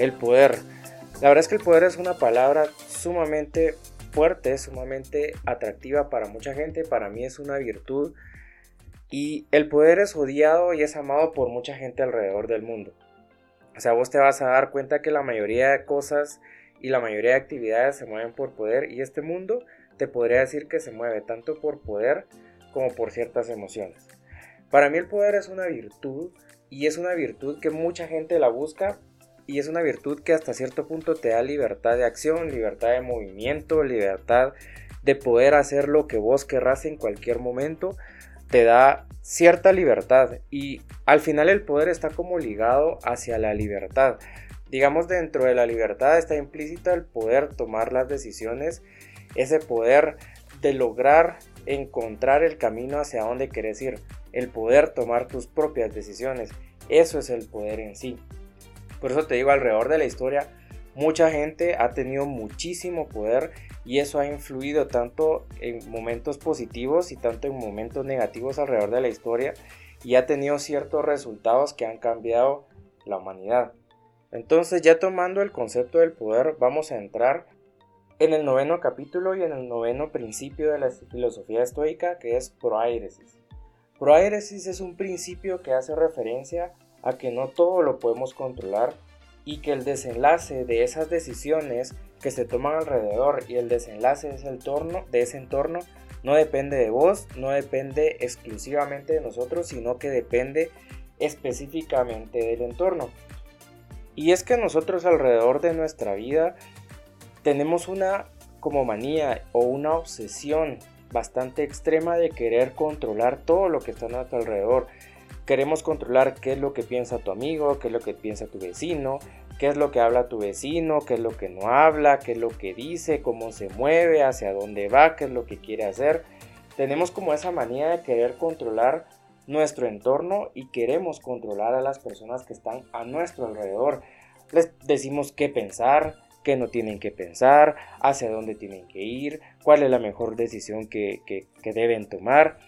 el poder. La verdad es que el poder es una palabra sumamente fuerte, sumamente atractiva para mucha gente, para mí es una virtud y el poder es odiado y es amado por mucha gente alrededor del mundo. O sea, vos te vas a dar cuenta que la mayoría de cosas y la mayoría de actividades se mueven por poder y este mundo te podría decir que se mueve tanto por poder como por ciertas emociones. Para mí el poder es una virtud y es una virtud que mucha gente la busca y es una virtud que hasta cierto punto te da libertad de acción, libertad de movimiento, libertad de poder hacer lo que vos querrás en cualquier momento, te da cierta libertad y al final el poder está como ligado hacia la libertad. Digamos dentro de la libertad está implícita el poder tomar las decisiones ese poder de lograr encontrar el camino hacia donde quieres ir, el poder tomar tus propias decisiones. Eso es el poder en sí. Por eso te digo, alrededor de la historia, mucha gente ha tenido muchísimo poder y eso ha influido tanto en momentos positivos y tanto en momentos negativos alrededor de la historia y ha tenido ciertos resultados que han cambiado la humanidad. Entonces ya tomando el concepto del poder vamos a entrar en el noveno capítulo y en el noveno principio de la filosofía estoica que es proairesis. Proairesis es un principio que hace referencia a que no todo lo podemos controlar y que el desenlace de esas decisiones que se toman alrededor y el desenlace de ese entorno, de ese entorno no depende de vos, no depende exclusivamente de nosotros, sino que depende específicamente del entorno. Y es que nosotros alrededor de nuestra vida tenemos una como manía o una obsesión bastante extrema de querer controlar todo lo que está a nuestro alrededor. Queremos controlar qué es lo que piensa tu amigo, qué es lo que piensa tu vecino, qué es lo que habla tu vecino, qué es lo que no habla, qué es lo que dice, cómo se mueve, hacia dónde va, qué es lo que quiere hacer. Tenemos como esa manía de querer controlar nuestro entorno y queremos controlar a las personas que están a nuestro alrededor. Les decimos qué pensar, qué no tienen que pensar, hacia dónde tienen que ir, cuál es la mejor decisión que, deben tomar.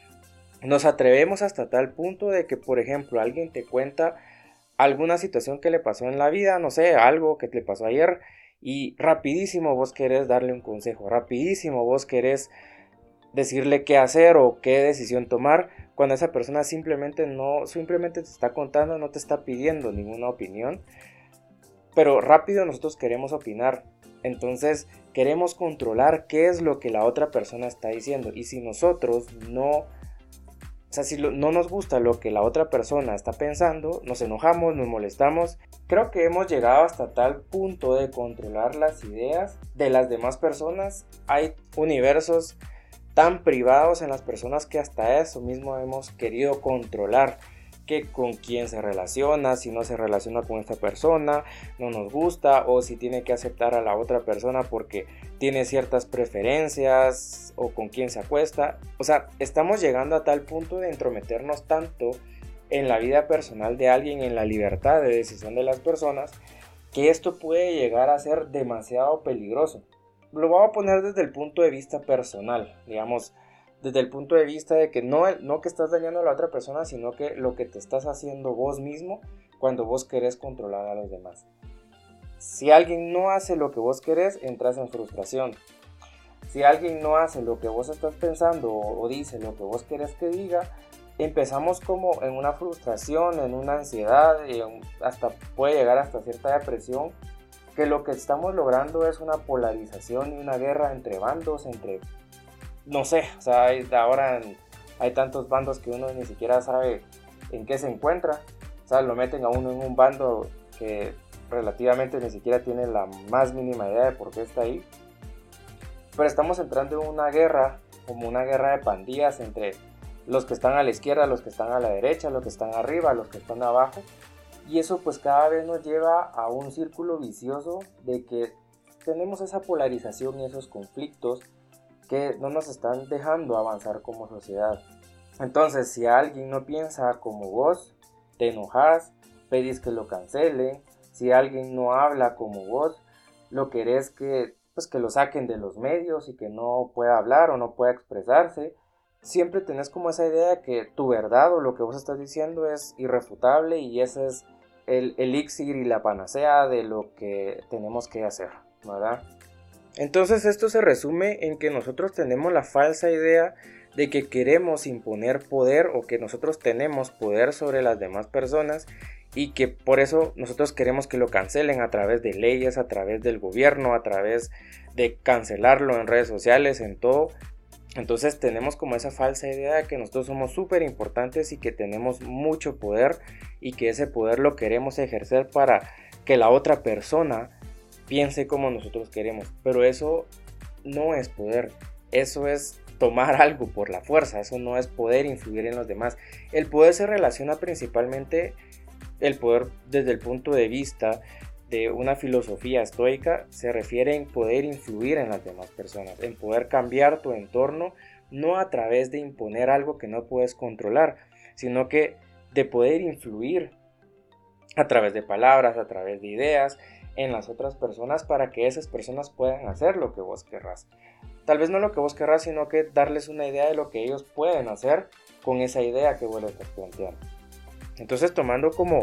Nos atrevemos hasta tal punto de que, por ejemplo, alguien te cuenta alguna situación que le pasó en la vida, no sé, algo que te pasó ayer, y rapidísimo vos querés darle un consejo, rapidísimo vos querés decirle qué hacer o qué decisión tomar, cuando esa persona simplemente no, simplemente te está contando, no te está pidiendo ninguna opinión pero rápido nosotros queremos opinar. Entonces queremos controlar qué es lo que la otra persona está diciendo. Y si nosotros no, o sea, si no nos gusta lo que la otra persona está pensando, nos enojamos, nos molestamos. Creo que hemos llegado hasta tal punto de controlar las ideas de las demás personas. Hay universos tan privados en las personas que hasta eso mismo hemos querido controlar con quién se relaciona, si no se relaciona con esta persona, no nos gusta o si tiene que aceptar a la otra persona porque tiene ciertas preferencias o con quién se acuesta. O sea, estamos llegando a tal punto de entrometernos tanto en la vida personal de alguien, en la libertad de decisión de las personas, que esto puede llegar a ser demasiado peligroso. Lo voy a poner desde el punto de vista personal, digamos, desde el punto de vista de que no, no que estás dañando a la otra persona, sino que lo que te estás haciendo vos mismo cuando vos querés controlar a los demás. Si alguien no hace lo que vos querés, entras en frustración. Si alguien no hace lo que vos estás pensando o, dice lo que vos querés que diga, empezamos como en una frustración, en una ansiedad, y hasta puede llegar hasta cierta depresión, que lo que estamos logrando es una polarización y una guerra entre bandos, entre no sé, o sea, ahora hay tantos bandos que uno ni siquiera sabe en qué se encuentra. O sea, lo meten a uno en un bando que relativamente ni siquiera tiene la más mínima idea de por qué está ahí. Pero estamos entrando en una guerra, como una guerra de pandillas entre los que están a la izquierda, los que están a la derecha, los que están arriba, los que están abajo. Y eso pues cada vez nos lleva a un círculo vicioso de que tenemos esa polarización y esos conflictos que no nos están dejando avanzar como sociedad. Entonces, si alguien no piensa como vos, te enojas, pedís que lo cancelen. Si alguien no habla como vos, lo querés que, pues, que lo saquen de los medios y que no pueda hablar o no pueda expresarse. Siempre tenés como esa idea de que tu verdad o lo que vos estás diciendo es irrefutable y esa es el elixir y la panacea de lo que tenemos que hacer, ¿verdad? Entonces esto se resume en que nosotros tenemos la falsa idea de que queremos imponer poder o que nosotros tenemos poder sobre las demás personas y que por eso nosotros queremos que lo cancelen a través de leyes, a través del gobierno, a través de cancelarlo en redes sociales, en todo. Entonces tenemos como esa falsa idea de que nosotros somos súper importantes y que tenemos mucho poder y que ese poder lo queremos ejercer para que la otra persona piense como nosotros queremos. Pero eso no es poder, eso es tomar algo por la fuerza, eso no es poder influir en los demás. El poder se relaciona principalmente el poder desde el punto de vista de una filosofía estoica se refiere en poder influir en las demás personas, en poder cambiar tu entorno, no a través de imponer algo que no puedes controlar, sino que de poder influir a través de palabras, a través de ideas en las otras personas para que esas personas puedan hacer lo que vos querrás. Tal vez no lo que vos querrás, sino que darles una idea de lo que ellos pueden hacer con esa idea que vos les estás planteando. Entonces, tomando como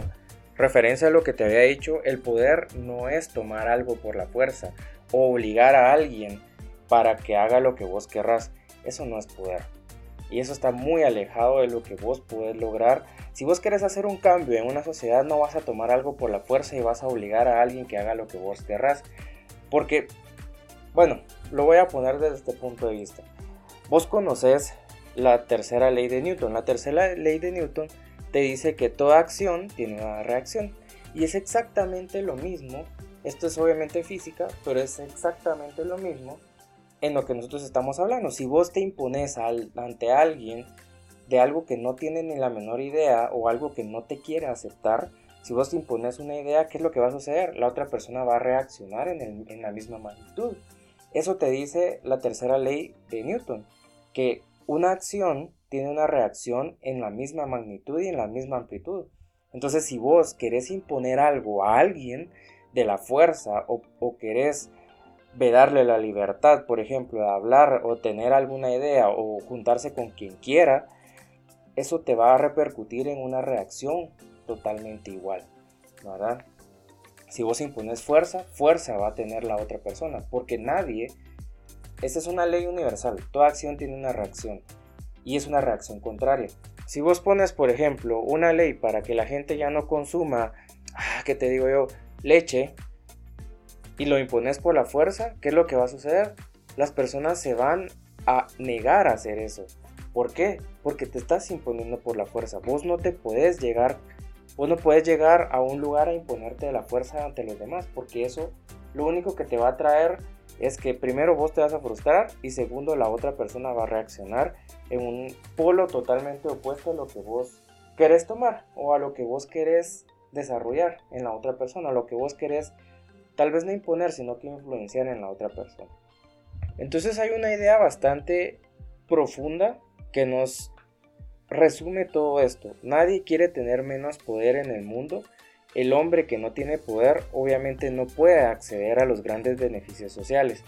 referencia a lo que te había dicho, el poder no es tomar algo por la fuerza o obligar a alguien para que haga lo que vos querrás. Eso no es poder. Y eso está muy alejado de lo que vos podés lograr. Si vos querés hacer un cambio en una sociedad, no vas a tomar algo por la fuerza y vas a obligar a alguien que haga lo que vos querrás. Porque, bueno, lo voy a poner desde este punto de vista. Vos conoces la tercera ley de Newton. La tercera ley de Newton te dice que toda acción tiene una reacción. Y es exactamente lo mismo, esto es obviamente física, pero es exactamente lo mismo en lo que nosotros estamos hablando. Si vos te impones ante alguien de algo que no tiene ni la menor idea o algo que no te quiere aceptar, si vos te impones una idea, ¿qué es lo que va a suceder? La otra persona va a reaccionar en, la misma magnitud. Eso te dice la tercera ley de Newton, que una acción tiene una reacción en la misma magnitud y en la misma amplitud. Entonces, si vos querés imponer algo a alguien de la fuerza o querés vedarle la libertad, por ejemplo, de hablar o tener alguna idea o juntarse con quien quiera, eso te va a repercutir en una reacción totalmente igual, ¿verdad? Si vos impones fuerza, fuerza va a tener la otra persona, porque nadie, esta es una ley universal, toda acción tiene una reacción y es una reacción contraria. Si vos pones, por ejemplo, una ley para que la gente ya no consuma, ah, ¿qué te digo yo? Leche y lo impones por la fuerza, ¿qué es lo que va a suceder? Las personas se van a negar a hacer eso. ¿Por qué? Porque te estás imponiendo por la fuerza. Vos no te puedes llegar, vos no puedes llegar a un lugar a imponerte de la fuerza ante los demás, porque eso lo único que te va a traer es que primero vos te vas a frustrar y segundo la otra persona va a reaccionar en un polo totalmente opuesto a lo que vos querés tomar o a lo que vos querés desarrollar en la otra persona, a lo que vos querés tal vez no imponer, sino que influenciar en la otra persona. Entonces hay una idea bastante profunda que nos resume todo esto. Nadie quiere tener menos poder en el mundo el hombre que no tiene poder obviamente no puede acceder a los grandes beneficios sociales.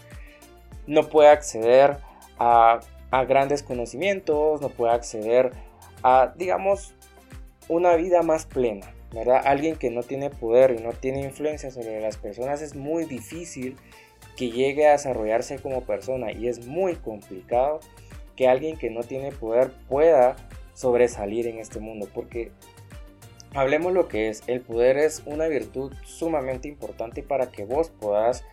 No puede acceder a, grandes conocimientos, no puede acceder a, digamos, una vida más plena. ¿Verdad? Alguien que no tiene poder y no tiene influencia sobre las personas es muy difícil que llegue a desarrollarse como persona y es muy complicado que alguien que no tiene poder pueda sobresalir en este mundo porque Hablemos lo que es. El poder es una virtud sumamente importante para que vos puedas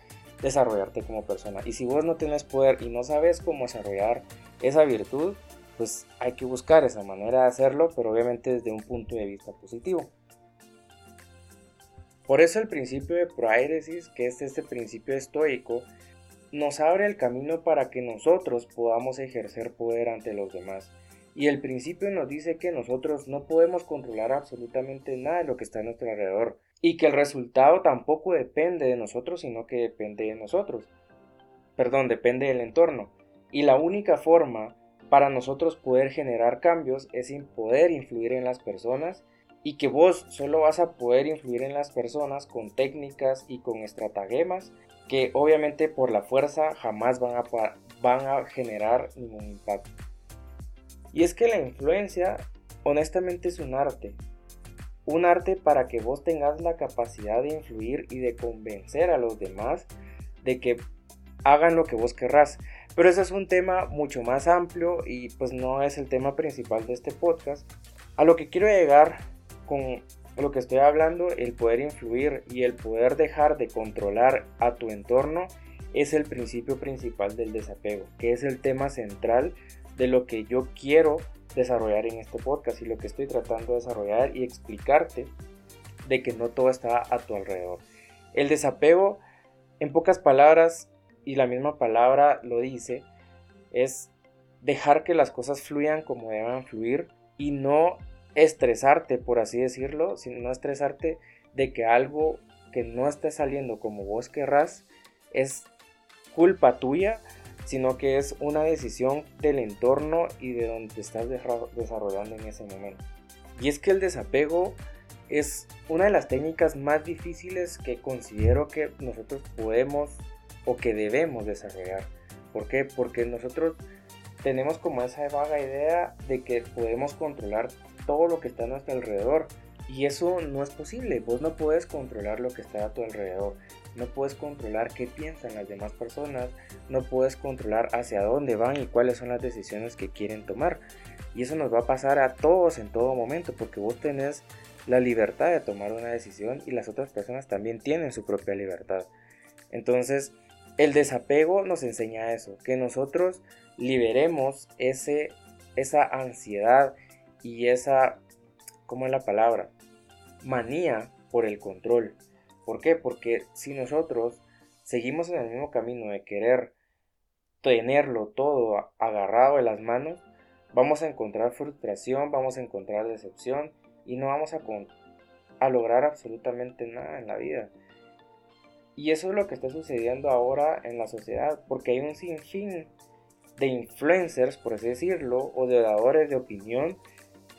desarrollarte como persona. Y si vos no tienes poder y no sabes cómo desarrollar esa virtud, pues hay que buscar esa manera de hacerlo, pero obviamente desde un punto de vista positivo. Por eso el principio de proairesis, que es este principio estoico, nos abre el camino para que nosotros podamos ejercer poder ante los demás. Y el principio nos dice que nosotros no podemos controlar absolutamente nada de lo que está a nuestro alrededor. Y que el resultado tampoco depende de nosotros, sino que depende de nosotros. Perdón, depende del entorno. Y la única forma para nosotros poder generar cambios es sin poder influir en las personas y que vos solo vas a poder influir en las personas con técnicas y con estratagemas que obviamente por la fuerza jamás van a, van a generar ningún impacto. Y es que la influencia honestamente es un arte. un arte para que vos tengas la capacidad de influir y de convencer a los demás de que hagan lo que vos querrás. Pero ese es un tema mucho más amplio y pues no es el tema principal de este podcast. A lo que quiero llegar con lo que estoy hablando, el poder influir y el poder dejar de controlar a tu entorno es el principio principal del desapego, que es el tema central de lo que yo quiero desarrollar en este podcast y lo que estoy tratando de desarrollar y explicarte de que no todo está a tu alrededor. El desapego, en pocas palabras, y la misma palabra lo dice, es dejar que las cosas fluyan como deban fluir y no estresarte, por así decirlo, sino no estresarte de que algo que no esté saliendo como vos querrás es culpa tuya, sino que es una decisión del entorno y de donde te estás desarrollando en ese momento. Y es que el desapego es una de las técnicas más difíciles que considero que nosotros podemos o que debemos desarrollar. ¿Por qué? Porque nosotros tenemos como esa vaga idea de que podemos controlar todo lo que está a nuestro alrededor. Y eso no es posible. Vos no puedes controlar lo que está a tu alrededor. No puedes controlar qué piensan las demás personas. No puedes controlar hacia dónde van y cuáles son las decisiones que quieren tomar. Y eso nos va a pasar a todos en todo momento porque vos tenés la libertad de tomar una decisión y las otras personas también tienen su propia libertad. Entonces, el desapego nos enseña eso, que nosotros liberemos ese, esa ansiedad y esa, ¿cómo es la palabra? Manía por el control. ¿Por qué? Porque si nosotros seguimos en el mismo camino de querer tenerlo todo agarrado en las manos, vamos a encontrar frustración, vamos a encontrar decepción y no vamos a, a lograr absolutamente nada en la vida. Y eso es lo que está sucediendo ahora en la sociedad, porque hay un sinfín de influencers, por así decirlo, o de dadores de opinión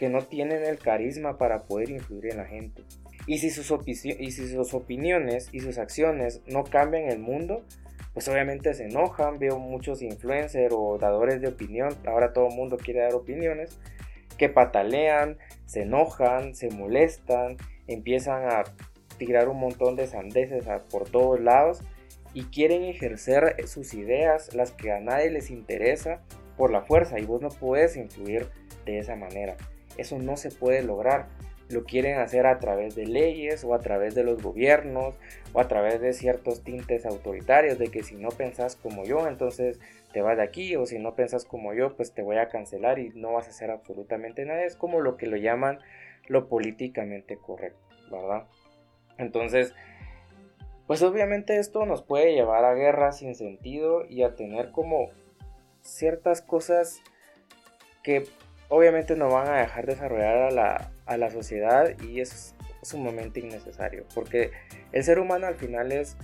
que no tienen el carisma para poder influir en la gente. Y si sus, y si sus opiniones y sus acciones no cambian el mundo, pues obviamente se enojan. Veo muchos influencers o dadores de opinión, ahora todo el mundo quiere dar opiniones, que patalean, se enojan, se molestan, empiezan a tirar un montón de sandeces por todos lados y quieren ejercer sus ideas, las que a nadie les interesa, por la fuerza y vos no puedes influir de esa manera. Eso no se puede lograr. Lo quieren hacer a través de leyes o a través de los gobiernos o a través de ciertos tintes autoritarios de que si no pensás como yo, entonces te vas de aquí o si no pensás como yo, pues te voy a cancelar y no vas a hacer absolutamente nada. Es como lo que lo llaman lo políticamente correcto, ¿verdad? Entonces, pues obviamente esto nos puede llevar a guerras sin sentido y a tener como ciertas cosas que obviamente no van a dejar desarrollar a la, a la sociedad y es sumamente innecesario porque el ser humano al final es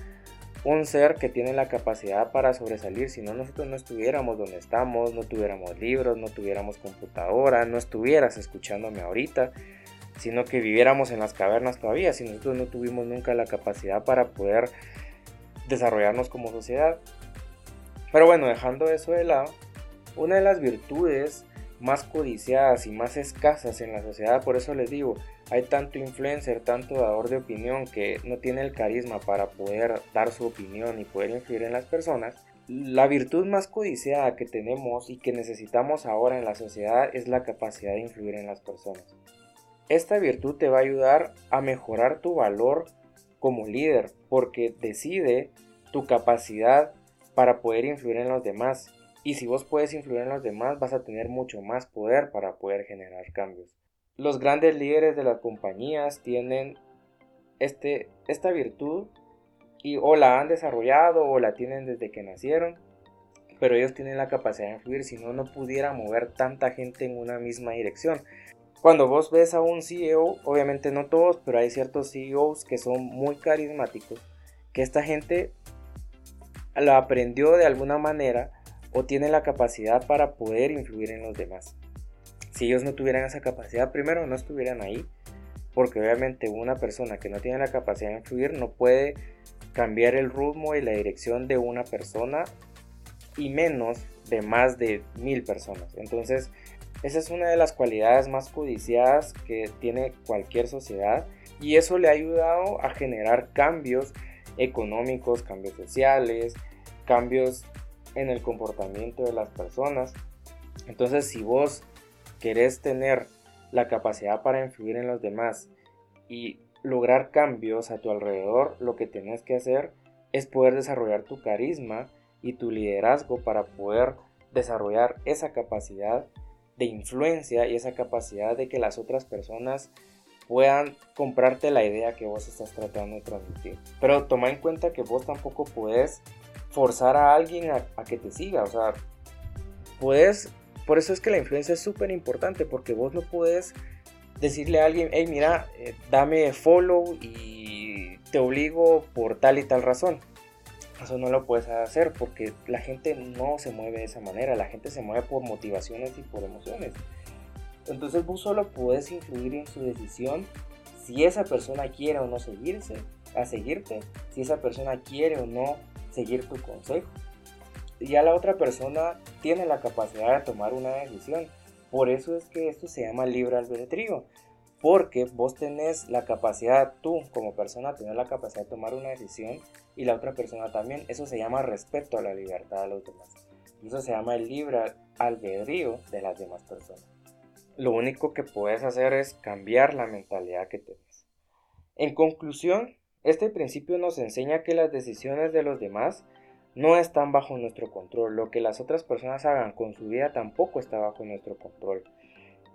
un ser que tiene la capacidad para sobresalir si no nosotros no estuviéramos donde estamos, no tuviéramos libros, no tuviéramos computadora, no estuvieras escuchándome ahorita, sino que viviéramos en las cavernas todavía, si nosotros no tuvimos nunca la capacidad para poder desarrollarnos como sociedad. Pero bueno, dejando eso de lado, una de las virtudes más codiciadas y más escasas en la sociedad, por eso les digo, hay tanto influencer, tanto dador de opinión que no tiene el carisma para poder dar su opinión y poder influir en las personas. La virtud más codiciada que tenemos y que necesitamos ahora en la sociedad es la capacidad de influir en las personas. Esta virtud te va a ayudar a mejorar tu valor como líder porque decide tu capacidad para poder influir en los demás. Y si vos puedes influir en los demás, vas a tener mucho más poder para poder generar cambios. Los grandes líderes de las compañías tienen este, esta virtud y o la han desarrollado o la tienen desde que nacieron, pero ellos tienen la capacidad de influir, si no, no pudiera mover tanta gente en una misma dirección. Cuando vos ves a un CEO, obviamente no todos, pero hay ciertos CEOs que son muy carismáticos, que esta gente lo aprendió de alguna manera o tiene la capacidad para poder influir en los demás. Si ellos no tuvieran esa capacidad, primero no estuvieran ahí, porque obviamente una persona que no tiene la capacidad de influir no puede cambiar el ritmo y la dirección de una persona y menos de más de mil personas. Entonces, Esa es una de las cualidades más codiciadas que tiene cualquier sociedad y eso le ha ayudado a generar cambios económicos, cambios sociales, cambios en el comportamiento de las personas. Entonces, si vos querés tener la capacidad para influir en los demás y lograr cambios a tu alrededor, lo que tienes que hacer es poder desarrollar tu carisma y tu liderazgo para poder desarrollar esa capacidad de influencia y esa capacidad de que las otras personas puedan comprarte la idea que vos estás tratando de transmitir. Pero toma en cuenta que vos tampoco puedes forzar a alguien a, que te siga. O sea, puedes... Por eso es que la influencia es súper importante porque vos no puedes decirle a alguien, hey, mira, eh, dame follow y te obligo por tal y tal razón. Eso no lo puedes hacer porque la gente no se mueve de esa manera, la gente se mueve por motivaciones y por emociones. Entonces vos solo puedes influir en su decisión si esa persona quiere o no seguirse, a seguirte, si esa persona quiere o no seguir tu consejo. Ya la otra persona tiene la capacidad de tomar una decisión. Por eso es que esto se llama libre albedrío. Porque vos tenés la capacidad, tú como persona, tenés la capacidad de tomar una decisión y la otra persona también. Eso se llama respeto a la libertad de los demás. Eso se llama el libre albedrío de las demás personas. Lo único que puedes hacer es cambiar la mentalidad que tienes. En conclusión, este principio nos enseña que las decisiones de los demás no están bajo nuestro control. Lo que las otras personas hagan con su vida tampoco está bajo nuestro control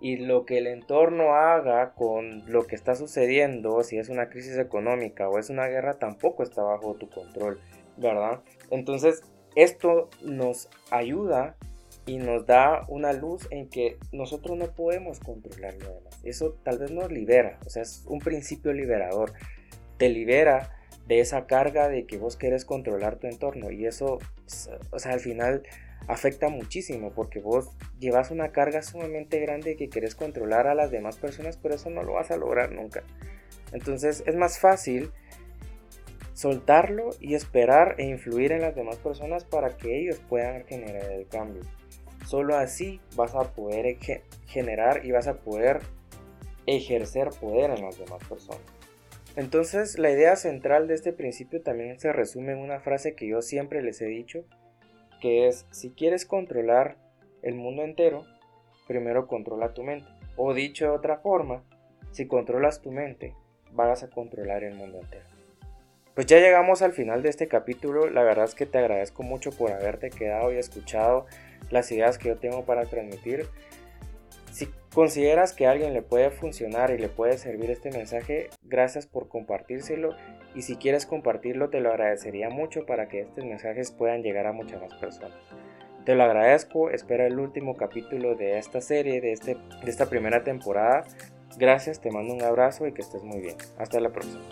y lo que el entorno haga con lo que está sucediendo, si es una crisis económica o es una guerra, tampoco está bajo tu control, ¿verdad? Entonces, esto nos ayuda y nos da una luz en que nosotros no podemos controlar lo demás. Eso tal vez nos libera, o sea, es un principio liberador. Te libera de esa carga de que vos querés controlar tu entorno y eso, o sea, al final afecta muchísimo porque vos llevas una carga sumamente grande que querés controlar a las demás personas, pero eso no lo vas a lograr nunca. Entonces es más fácil soltarlo y esperar e influir en las demás personas para que ellos puedan generar el cambio. Solo así vas a poder generar y vas a poder ejercer poder en las demás personas. Entonces la idea central de este principio también se resume en una frase que yo siempre les he dicho que es, si quieres controlar el mundo entero, primero controla tu mente. O dicho de otra forma, si controlas tu mente, vas a controlar el mundo entero. Pues ya llegamos al final de este capítulo, la verdad es que te agradezco mucho por haberte quedado y escuchado las ideas que yo tengo para transmitir. Si consideras que a alguien le puede funcionar y le puede servir este mensaje, gracias por compartírselo y si quieres compartirlo te lo agradecería mucho para que estos mensajes puedan llegar a muchas más personas. Te lo agradezco, espero el último capítulo de esta serie, de, este, de esta primera temporada. Gracias, te mando un abrazo y que estés muy bien. Hasta la próxima.